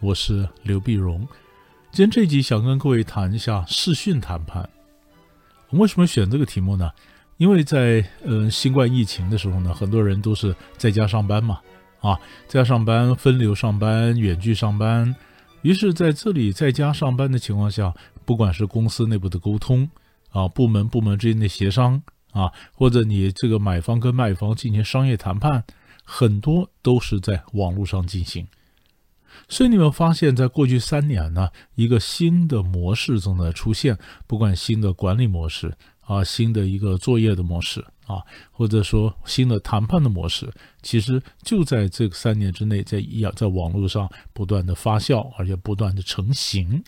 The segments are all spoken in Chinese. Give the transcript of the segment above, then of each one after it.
我是刘碧荣。今天这集想跟各位谈一下视讯谈判。我为什么选这个题目呢？因为在呃新冠疫情的时候呢，很多人都是在家上班嘛，啊，在家上班、分流上班、远距上班。于是在这里在家上班的情况下，不管是公司内部的沟通啊，部门部门之间的协商。啊，或者你这个买方跟卖方进行商业谈判，很多都是在网络上进行。所以你们发现，在过去三年呢，一个新的模式正在出现，不管新的管理模式啊，新的一个作业的模式啊，或者说新的谈判的模式，其实就在这个三年之内，在一样在网络上不断的发酵，而且不断的成型。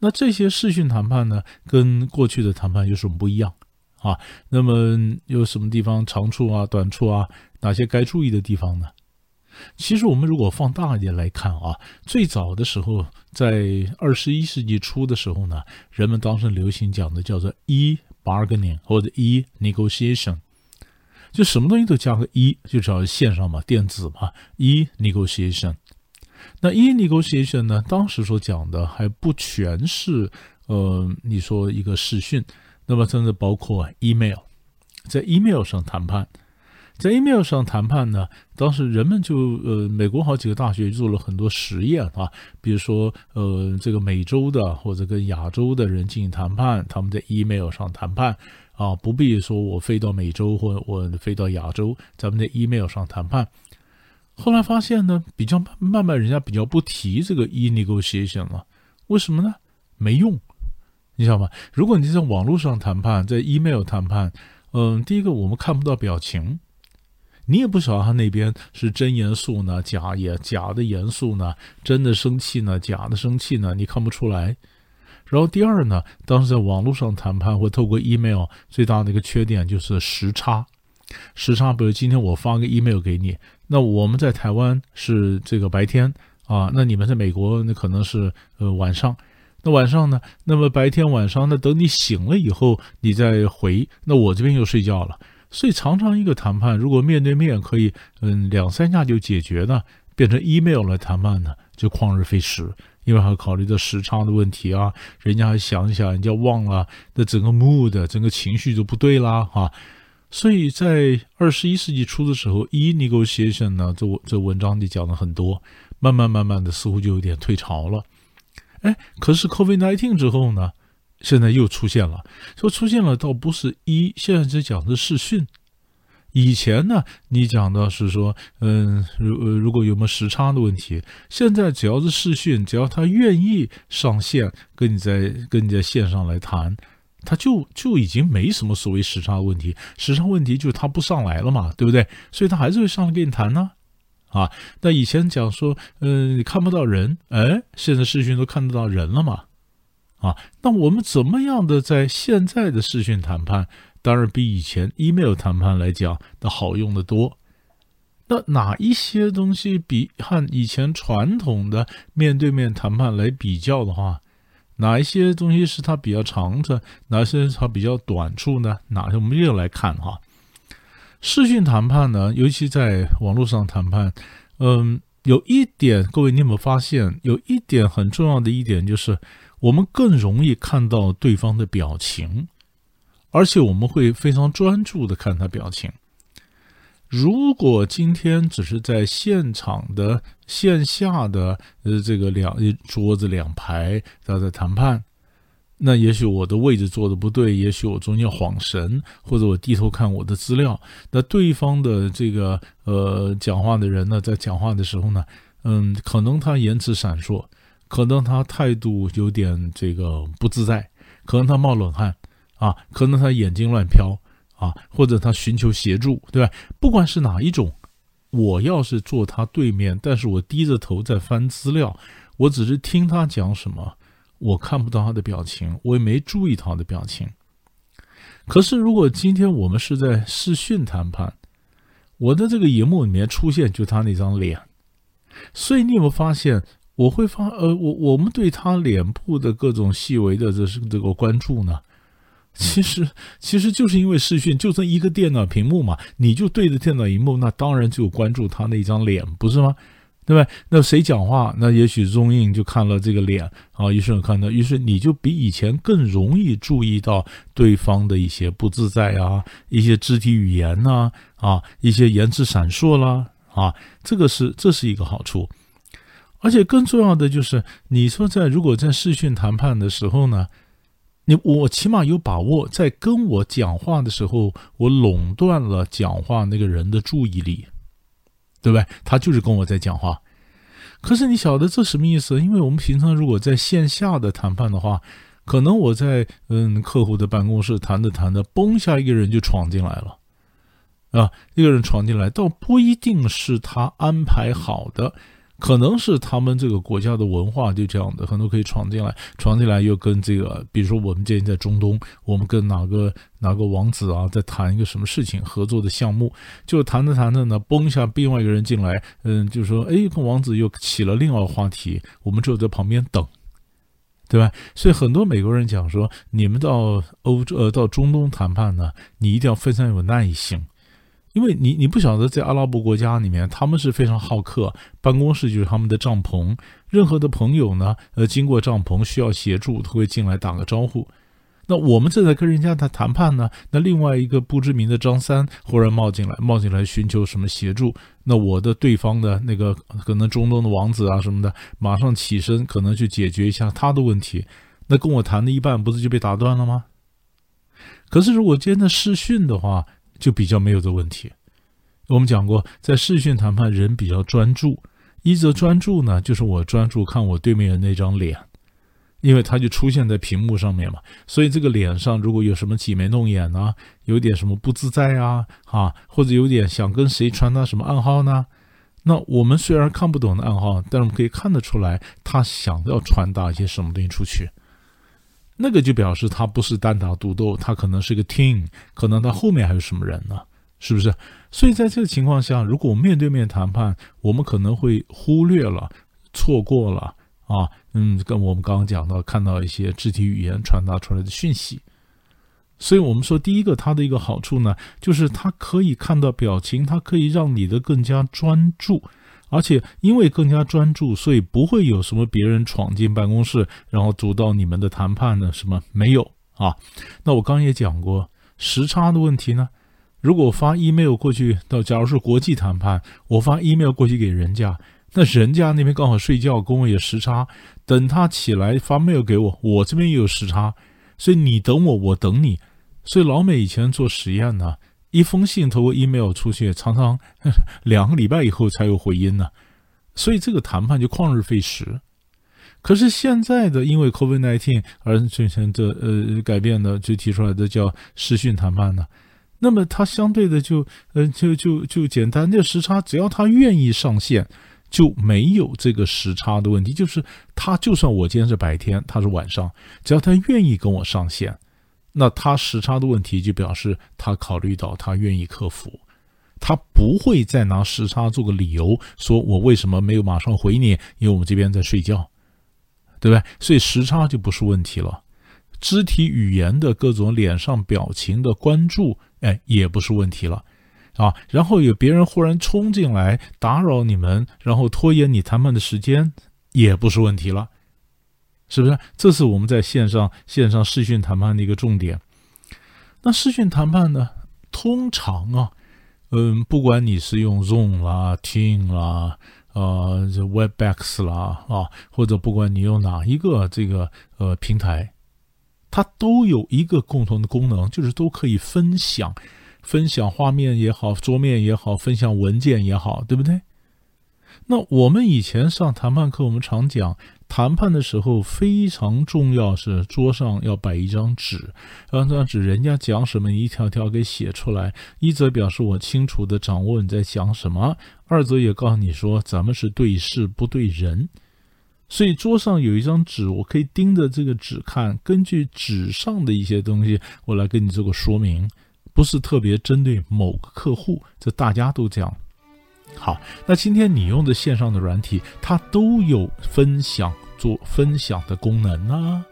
那这些视讯谈判呢，跟过去的谈判有什么不一样？啊，那么有什么地方长处啊、短处啊？哪些该注意的地方呢？其实我们如果放大一点来看啊，最早的时候，在二十一世纪初的时候呢，人们当时流行讲的叫做 e-bargaining 或者 e-negotiation，就什么东西都加个 e，就只要线上嘛，电子嘛，e-negotiation。那 e-negotiation 呢，当时所讲的还不全是呃，你说一个视讯。那么，甚至包括 email，在 email 上谈判，在 email 上谈判呢，当时人们就呃，美国好几个大学做了很多实验啊，比如说呃，这个美洲的或者跟亚洲的人进行谈判，他们在 email 上谈判啊，不必说我飞到美洲或我飞到亚洲，咱们在 email 上谈判。后来发现呢，比较慢慢人家比较不提这个 e-negotiation 了，为什么呢？没用。你知道吗？如果你在网络上谈判，在 email 谈判，嗯，第一个我们看不到表情，你也不晓得他那边是真严肃呢，假也假的严肃呢，真的生气呢，假的生气呢，你看不出来。然后第二呢，当时在网络上谈判或透过 email，最大的一个缺点就是时差。时差，比如今天我发个 email 给你，那我们在台湾是这个白天啊，那你们在美国那可能是呃晚上。那晚上呢？那么白天晚上，那等你醒了以后，你再回，那我这边又睡觉了。所以常常一个谈判，如果面对面可以，嗯，两三下就解决的，变成 email 来谈判呢，就旷日费时，因为还考虑到时差的问题啊，人家还想一想，人家忘了，那整个 mood，整个情绪就不对啦，哈、所以在二十一世纪初的时候，e-negotiation 呢，这这文章里讲了很多，慢慢慢慢的似乎就有点退潮了。哎，可是 COVID-19 之后呢，现在又出现了，说出现了倒不是一，现在只讲的是视讯。以前呢，你讲的是说，嗯，如呃如果有没有时差的问题，现在只要是视讯，只要他愿意上线跟你在跟你在线上来谈，他就就已经没什么所谓时差问题。时差问题就是他不上来了嘛，对不对？所以他还是会上来跟你谈呢。啊，那以前讲说，嗯，你看不到人，哎，现在视讯都看得到人了嘛？啊，那我们怎么样的在现在的视讯谈判，当然比以前 email 谈判来讲的好用得多。那哪一些东西比和以前传统的面对面谈判来比较的话，哪一些东西是它比较长的，哪些是它比较短处呢？哪些我们又来看哈。视讯谈判呢，尤其在网络上谈判，嗯，有一点，各位你有没有发现？有一点很重要的一点就是，我们更容易看到对方的表情，而且我们会非常专注的看他表情。如果今天只是在现场的线下的呃这个两桌子两排他在谈判。那也许我的位置坐的不对，也许我中间晃神，或者我低头看我的资料。那对方的这个呃讲话的人呢，在讲话的时候呢，嗯，可能他言辞闪烁，可能他态度有点这个不自在，可能他冒冷汗啊，可能他眼睛乱飘啊，或者他寻求协助，对吧？不管是哪一种，我要是坐他对面，但是我低着头在翻资料，我只是听他讲什么，我看不到他的表情，我也没注意他的表情。可是如果今天我们是在视讯谈判，我的这个荧幕里面出现就他那张脸，所以你有没有发现，我会发呃，我我们对他脸部的各种细微的这是这个关注呢？其实其实就是因为视讯，就这一个电脑屏幕嘛，你就对着电脑荧幕，那当然就关注他那张脸，不是吗？对吧？那谁讲话，那也许 zoom in 就看了这个脸啊，于是看到，于是你就比以前更容易注意到对方的一些不自在啊，一些肢体语言呐，啊，一些言辞闪烁啦，啊，这个是这是一个好处。而且更重要的就是，你说在如果在视讯谈判的时候呢，你我起码有把握在跟我讲话的时候，我垄断了讲话那个人的注意力。对不对？他就是跟我在讲话，可是你晓得这什么意思？因为我们平常如果在线下的谈判的话，可能我在嗯客户的办公室谈着谈着，嘣下一个人就闯进来了，啊，一个人闯进来，倒不一定是他安排好的。可能是他们这个国家的文化就这样的，很多可以闯进来，闯进来又跟这个，比如说我们建议在中东，我们跟哪个哪个王子啊在谈一个什么事情合作的项目，就谈着谈着呢，嘣一下另外一个人进来，嗯，就说，哎，跟王子又起了另外话题，我们只有在旁边等，对吧？所以很多美国人讲说，你们到欧洲呃到中东谈判呢，你一定要非常有耐性。因为你你不晓得，在阿拉伯国家里面，他们是非常好客，办公室就是他们的帐篷。任何的朋友呢，呃，经过帐篷需要协助，都会进来打个招呼。那我们正在跟人家谈谈判呢，那另外一个不知名的张三忽然冒进来，冒进来寻求什么协助，那我的对方的那个可能中东的王子啊什么的，马上起身，可能去解决一下他的问题。那跟我谈的一半，不是就被打断了吗？可是如果今天的视讯的话，就比较没有这问题。我们讲过，在视讯谈判，人比较专注。一则专注呢，就是我专注看我对面的那张脸，因为它就出现在屏幕上面嘛。所以这个脸上如果有什么挤眉弄眼啊，有点什么不自在啊，啊，或者有点想跟谁传达什么暗号呢？那我们虽然看不懂的暗号，但是我们可以看得出来，他想要传达一些什么东西出去。那个就表示他不是单打独斗，他可能是个 team，可能他后面还有什么人呢？是不是？所以在这个情况下，如果面对面谈判，我们可能会忽略了、错过了啊，嗯，跟我们刚刚讲到，看到一些肢体语言传达出来的讯息。所以我们说，第一个它的一个好处呢，就是它可以看到表情，它可以让你的更加专注。而且因为更加专注，所以不会有什么别人闯进办公室，然后阻到你们的谈判呢？什么没有啊？那我刚也讲过时差的问题呢。如果发 email 过去，到假如是国际谈判，我发 email 过去给人家，那人家那边刚好睡觉，跟我有时差，等他起来发 mail 给我，我这边也有时差，所以你等我，我等你。所以老美以前做实验呢。一封信透过 email 出去，常常两个礼拜以后才有回音呢，所以这个谈判就旷日费时。可是现在的因为 COVID-19 而进行的呃改变的，就提出来的叫视讯谈判呢，那么它相对的就呃就就就简单，那时差只要他愿意上线，就没有这个时差的问题。就是他就算我今天是白天，他是晚上，只要他愿意跟我上线。那他时差的问题就表示他考虑到他愿意克服，他不会再拿时差做个理由说我为什么没有马上回你，因为我们这边在睡觉，对不对？所以时差就不是问题了，肢体语言的各种脸上表情的关注，哎，也不是问题了，啊，然后有别人忽然冲进来打扰你们，然后拖延你谈判的时间，也不是问题了。是不是？这是我们在线上线上视讯谈判的一个重点。那视讯谈判呢，通常啊，嗯，不管你是用 Zoom 啦、Team 啦、呃、Webex 啦啊，或者不管你用哪一个这个呃平台，它都有一个共同的功能，就是都可以分享，分享画面也好，桌面也好，分享文件也好，对不对？那我们以前上谈判课，我们常讲。谈判的时候非常重要，是桌上要摆一张纸，让这张纸人家讲什么，你一条条给写出来。一则表示我清楚地掌握你在讲什么，二则也告诉你说咱们是对事不对人。所以桌上有一张纸，我可以盯着这个纸看，根据纸上的一些东西，我来跟你做个说明，不是特别针对某个客户，这大家都这样。好，那今天你用的线上的软体，它都有分享做分享的功能呢，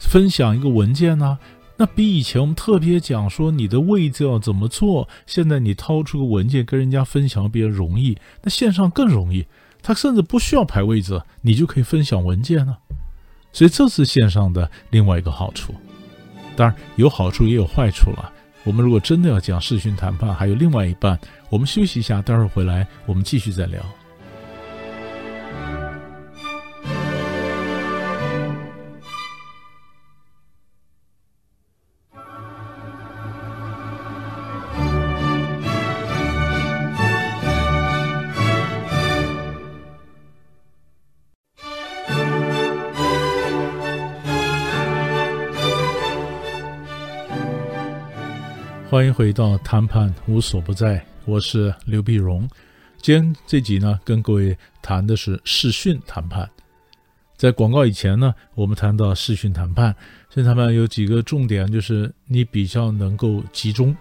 分享一个文件呢，那比以前我们特别讲说你的位置要怎么做，现在你掏出个文件跟人家分享比较容易，那线上更容易。它甚至不需要排位置，你就可以分享文件了。所以这是线上的另外一个好处。当然有好处也有坏处了。我们如果真的要讲视讯谈判，还有另外一半。我们休息一下，待会儿回来我们继续再聊。欢迎回到谈判无所不在，我是刘碧荣。今天这集呢，跟各位谈的是视讯谈判。在广告以前呢，我们谈到视讯谈判，视讯谈判有几个重点，就是你比较能够集中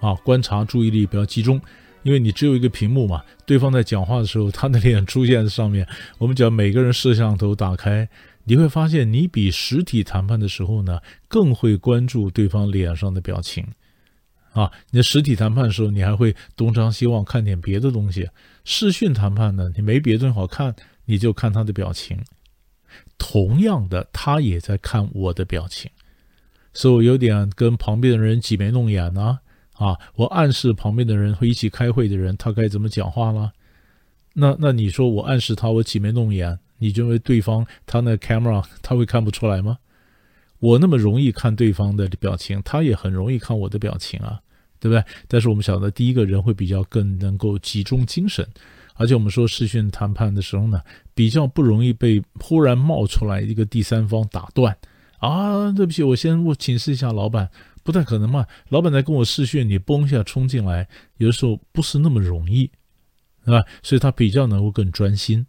啊，观察注意力比较集中，因为你只有一个屏幕嘛，对方在讲话的时候，他的脸出现在上面。我们讲每个人摄像头打开，你会发现你比实体谈判的时候呢，更会关注对方脸上的表情。啊，你的实体谈判的时候，你还会东张西望看点别的东西。视讯谈判呢，你没别的东西好看，你就看他的表情。同样的，他也在看我的表情，所以我有点跟旁边的人挤眉弄眼呢。啊，我暗示旁边的人会一起开会的人，他该怎么讲话了？那那你说我暗示他，我挤眉弄眼，你认为对方他那 camera 他会看不出来吗？我那么容易看对方的表情，他也很容易看我的表情啊，对不对？但是我们晓得，第一个人会比较更能够集中精神，而且我们说视讯谈判的时候呢，比较不容易被忽然冒出来一个第三方打断啊。对不起，我先我请示一下老板，不太可能嘛。老板在跟我视讯，你嘣一下冲进来，有的时候不是那么容易，对吧？所以他比较能够更专心。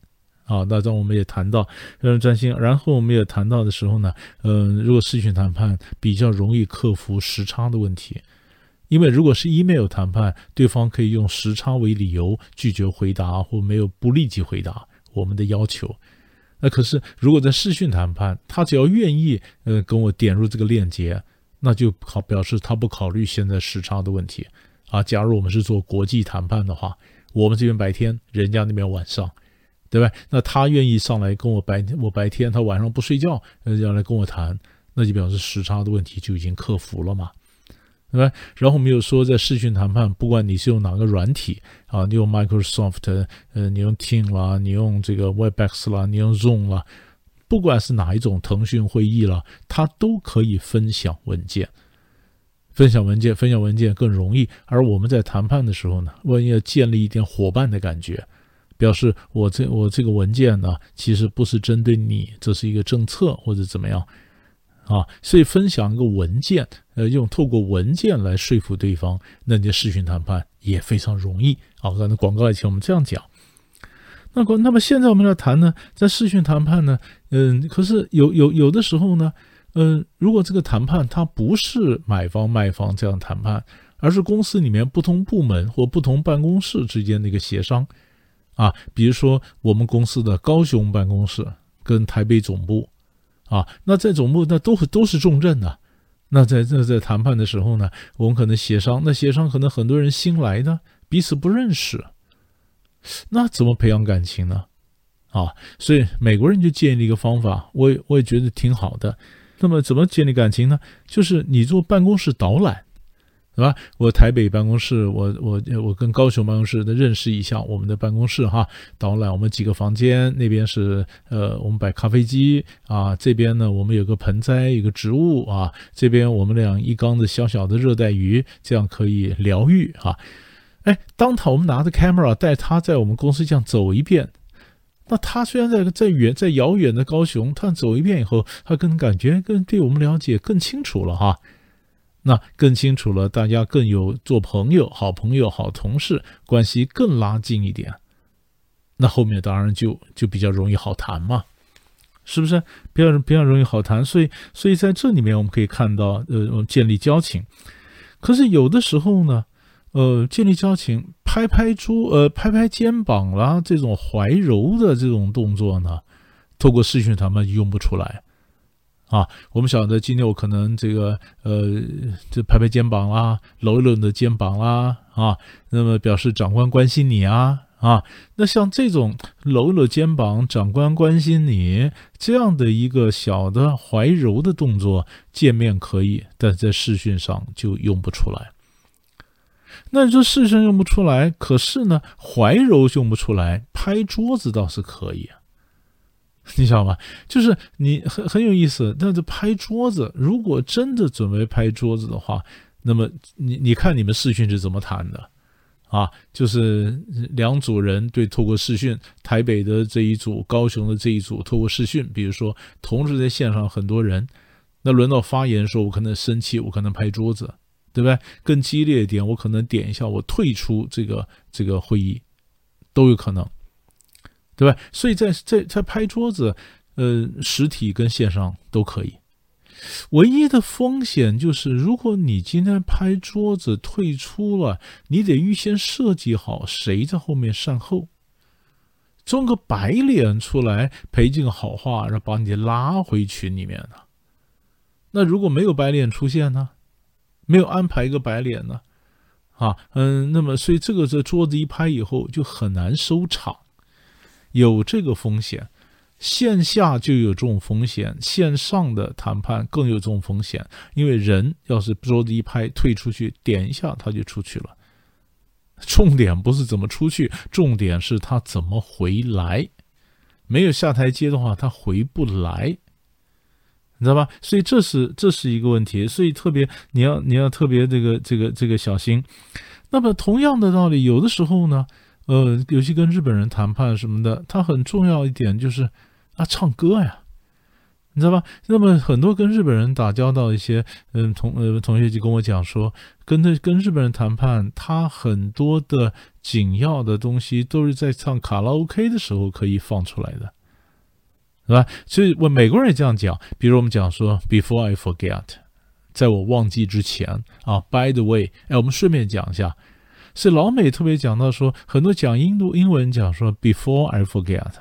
啊，那当我们也谈到让人专心，然后我们也谈到的时候呢，嗯、如果视讯谈判比较容易克服时差的问题，因为如果是 email 谈判，对方可以用时差为理由拒绝回答或没有不立即回答我们的要求。那可是如果在视讯谈判，他只要愿意，呃，跟我点入这个链接，那就好表示他不考虑现在时差的问题啊。假如我们是做国际谈判的话，我们这边白天，人家那边晚上。对吧？那他愿意上来跟我白天，我白天他晚上不睡觉，要来跟我谈，那就表示时差的问题就已经克服了嘛，对吧？然后我们又说，在视讯谈判，不管你是用哪个软体啊，你用 Microsoft，呃，你用 Team 啦，你用这个 Webex 啦，你用 Zoom 啦，不管是哪一种腾讯会议啦，它都可以分享文件，分享文件，分享文件更容易。而我们在谈判的时候呢，万一要建立一点伙伴的感觉。表示我这我这个文件呢，其实不是针对你，这是一个政策或者怎么样啊？所以分享一个文件，呃，用透过文件来说服对方，那你的视讯谈判也非常容易啊。刚才广告以前我们这样讲，那那么现在我们来谈呢，在视讯谈判呢，嗯，可是有有有的时候呢，嗯，如果这个谈判它不是买方卖方这样谈判，而是公司里面不同部门或不同办公室之间的一个协商。啊，比如说我们公司的高雄办公室跟台北总部，啊，那在总部那都都是重镇呐。那在那在谈判的时候呢，我们可能协商，那协商可能很多人新来的，彼此不认识，那怎么培养感情呢？啊，所以美国人就建立一个方法，我也我也觉得挺好的。那么怎么建立感情呢？就是你做办公室导览。对吧？我台北办公室，我我我跟高雄办公室的认识一下我们的办公室哈，导览我们几个房间，那边是呃我们摆咖啡机啊，这边呢我们有个盆栽，有个植物啊，这边我们俩一缸子小小的热带鱼，这样可以疗愈哈。哎，当他我们拿着 camera 带他在我们公司这样走一遍，那他虽然在在远在遥远的高雄，他走一遍以后，他更感觉更对我们了解更清楚了哈。那更清楚了，大家更有做朋友、好朋友、好同事关系更拉近一点，那后面当然就就比较容易好谈嘛。是不是比较比较容易好谈？所以所以在这里面我们可以看到，呃，建立交情。可是有的时候呢，呃，建立交情，拍拍桌，呃，拍拍肩膀啦，这种怀柔的这种动作呢，透过视讯谈判用不出来。啊，我们晓得今天我可能这个呃，这拍拍肩膀啦，搂一搂你的肩膀啦，啊，那么表示长官关心你啊，啊，那像这种搂一搂肩膀，长官关心你这样的一个小的怀柔的动作，见面可以，但在视讯上就用不出来。那你说视讯用不出来，可是呢，怀柔用不出来，拍桌子倒是可以。你知道吗？就是你很很有意思，但是拍桌子，如果真的准备拍桌子的话，那么你你看你们视讯是怎么谈的啊？就是两组人对，透过视讯，台北的这一组，高雄的这一组，透过视讯，比如说同时在线上很多人，那轮到发言的时候，我可能生气，我可能拍桌子，对不对？更激烈一点，我可能点一下，我退出这个这个会议，都有可能。对吧？所以在在在拍桌子，呃，实体跟线上都可以。唯一的风险就是，如果你今天拍桌子退出了，你得预先设计好谁在后面善后，装个白脸出来赔尽好话，然后把你拉回群里面呢。那如果没有白脸出现呢？没有安排一个白脸呢？啊，嗯，那么所以这个这桌子一拍以后就很难收场。有这个风险，线下就有这种风险，线上的谈判更有这种风险。因为人要是桌子一拍，退出去，点一下他就出去了。重点不是怎么出去，重点是他怎么回来。没有下台阶的话，他回不来，你知道吧？所以这是这是一个问题，所以特别你要你要特别这个这个这个小心。那么同样的道理，有的时候呢。呃，尤其跟日本人谈判什么的，他很重要一点就是啊，唱歌呀，你知道吧？那么很多跟日本人打交道一些，嗯，同呃同学就跟我讲说，跟他跟日本人谈判，他很多的紧要的东西都是在唱卡拉 OK 的时候可以放出来的，是吧？所以我美国人也这样讲，比如我们讲说 Before I forget，在我忘记之前啊，By the way，哎，我们顺便讲一下。是老美特别讲到说，很多讲印度英文讲说 “before I forget”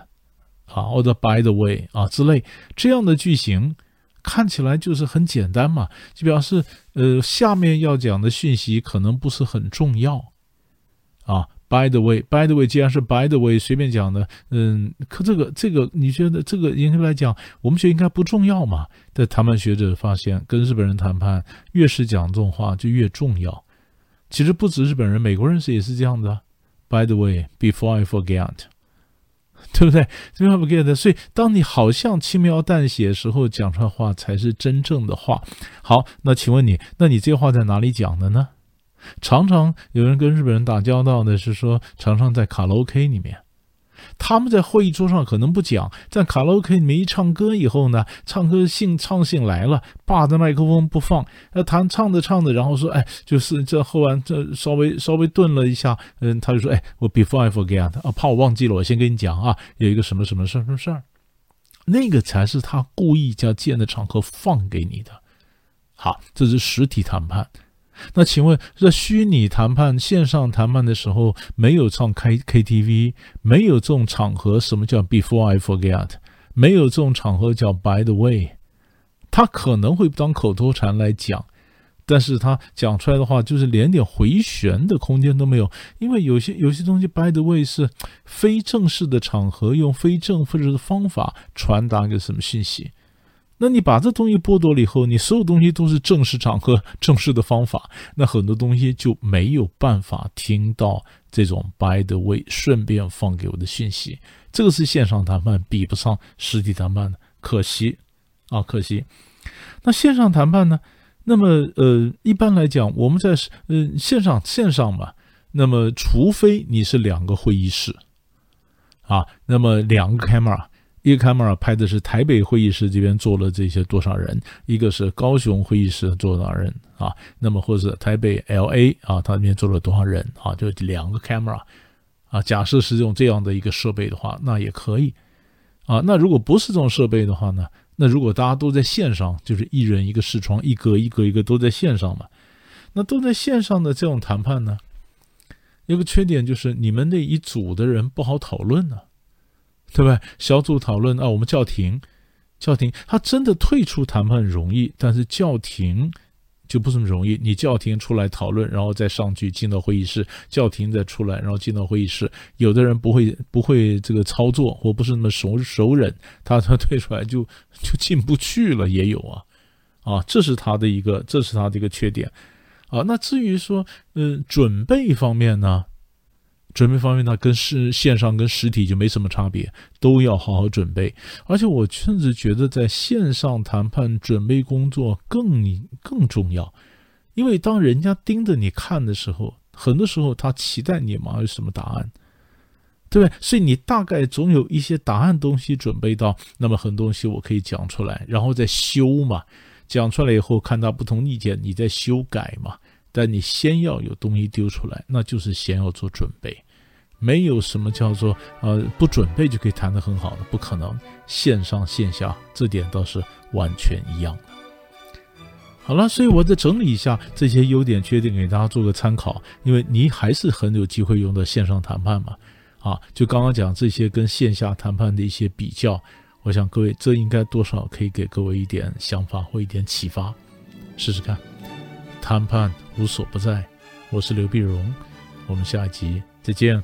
啊，或者 “by the way” 啊之类这样的句型，看起来就是很简单嘛，就表示呃下面要讲的讯息可能不是很重要啊。“by the way”，“by the way” 既然是 “by the way” 随便讲的，嗯，可这个这个你觉得这个应该来讲，我们觉得应该不重要嘛？但谈判学者发现，跟日本人谈判越是讲这种话就越重要。其实不止日本人，美国人是也是这样的。By the way, before I forget，对不对？Before I forget，所以当你好像轻描淡写时候讲出来话，才是真正的话。好，那请问你，那你这话在哪里讲的呢？常常有人跟日本人打交道的是说，常常在卡拉 OK 里面。他们在会议桌上可能不讲，在卡拉 OK 里面一唱歌以后呢，唱歌兴唱兴来了，霸着麦克风不放，呃，弹唱着唱着，然后说，哎，就是这后完这稍微稍微顿了一下，嗯，他就说，哎，我 before I forget 啊，怕我忘记了，我先跟你讲啊，有一个什么什么事儿什么事儿，那个才是他故意叫见的场合放给你的。好，这是实体谈判。那请问，在虚拟谈判、线上谈判的时候，没有唱 K KTV，没有这种场合，什么叫 Before I Forget？没有这种场合叫 By the way，他可能会当口头禅来讲，但是他讲出来的话，就是连点回旋的空间都没有，因为有些有些东西 By the way 是非正式的场合，用非正式的方法传达一个什么信息。那你把这东西剥夺了以后，你所有东西都是正式场合、正式的方法，那很多东西就没有办法听到这种 by the way 顺便放给我的讯息。这个是线上谈判比不上实体谈判的，可惜啊，可惜。那线上谈判呢？那么呃，一般来讲，我们在呃线上线上嘛，那么除非你是两个会议室啊，那么两个 camera。一个 camera 拍的是台北会议室这边坐了这些多少人，一个是高雄会议室坐多少人啊？那么或者台北 LA 啊，它里面坐了多少人啊？就两个 camera 啊。假设是用这样的一个设备的话，那也可以。啊，那如果不是这种设备的话呢？那如果大家都在线上，就是一人一个视窗，一格一格一个都在线上嘛。那都在线上的这种谈判呢，有个缺点就是你们那一组的人不好讨论呢，对吧？小组讨论啊，我们叫停，叫停。他真的退出谈判容易，但是叫停。就不是那么容易，你叫停出来讨论，然后再上去进到会议室，叫停再出来，然后进到会议室。有的人不会不会这个操作，或不是那么熟熟人，他他退出来就就进不去了，也有啊，啊，这是他的一个这是他的一个缺点，啊，那至于说嗯、准备方面呢？准备方面呢，跟是线上跟实体就没什么差别，都要好好准备。而且我甚至觉得，在线上谈判准备工作更更重要，因为当人家盯着你看的时候，很多时候他期待你嘛有什么答案，对不对？所以你大概总有一些答案东西准备到，那么很多东西我可以讲出来，然后再修嘛。讲出来以后，看他不同意见，你再修改嘛。但你先要有东西丢出来，那就是先要做准备，没有什么叫做呃不准备就可以谈得很好的，不可能。线上线下这点倒是完全一样的。好了，所以我再整理一下这些优点缺点给大家做个参考，因为你还是很有机会用到线上谈判嘛。啊，就刚刚讲这些跟线下谈判的一些比较，我想各位这应该多少可以给各位一点想法或一点启发，试试看。谈判无所不在，我是刘碧荣，我们下一集再见。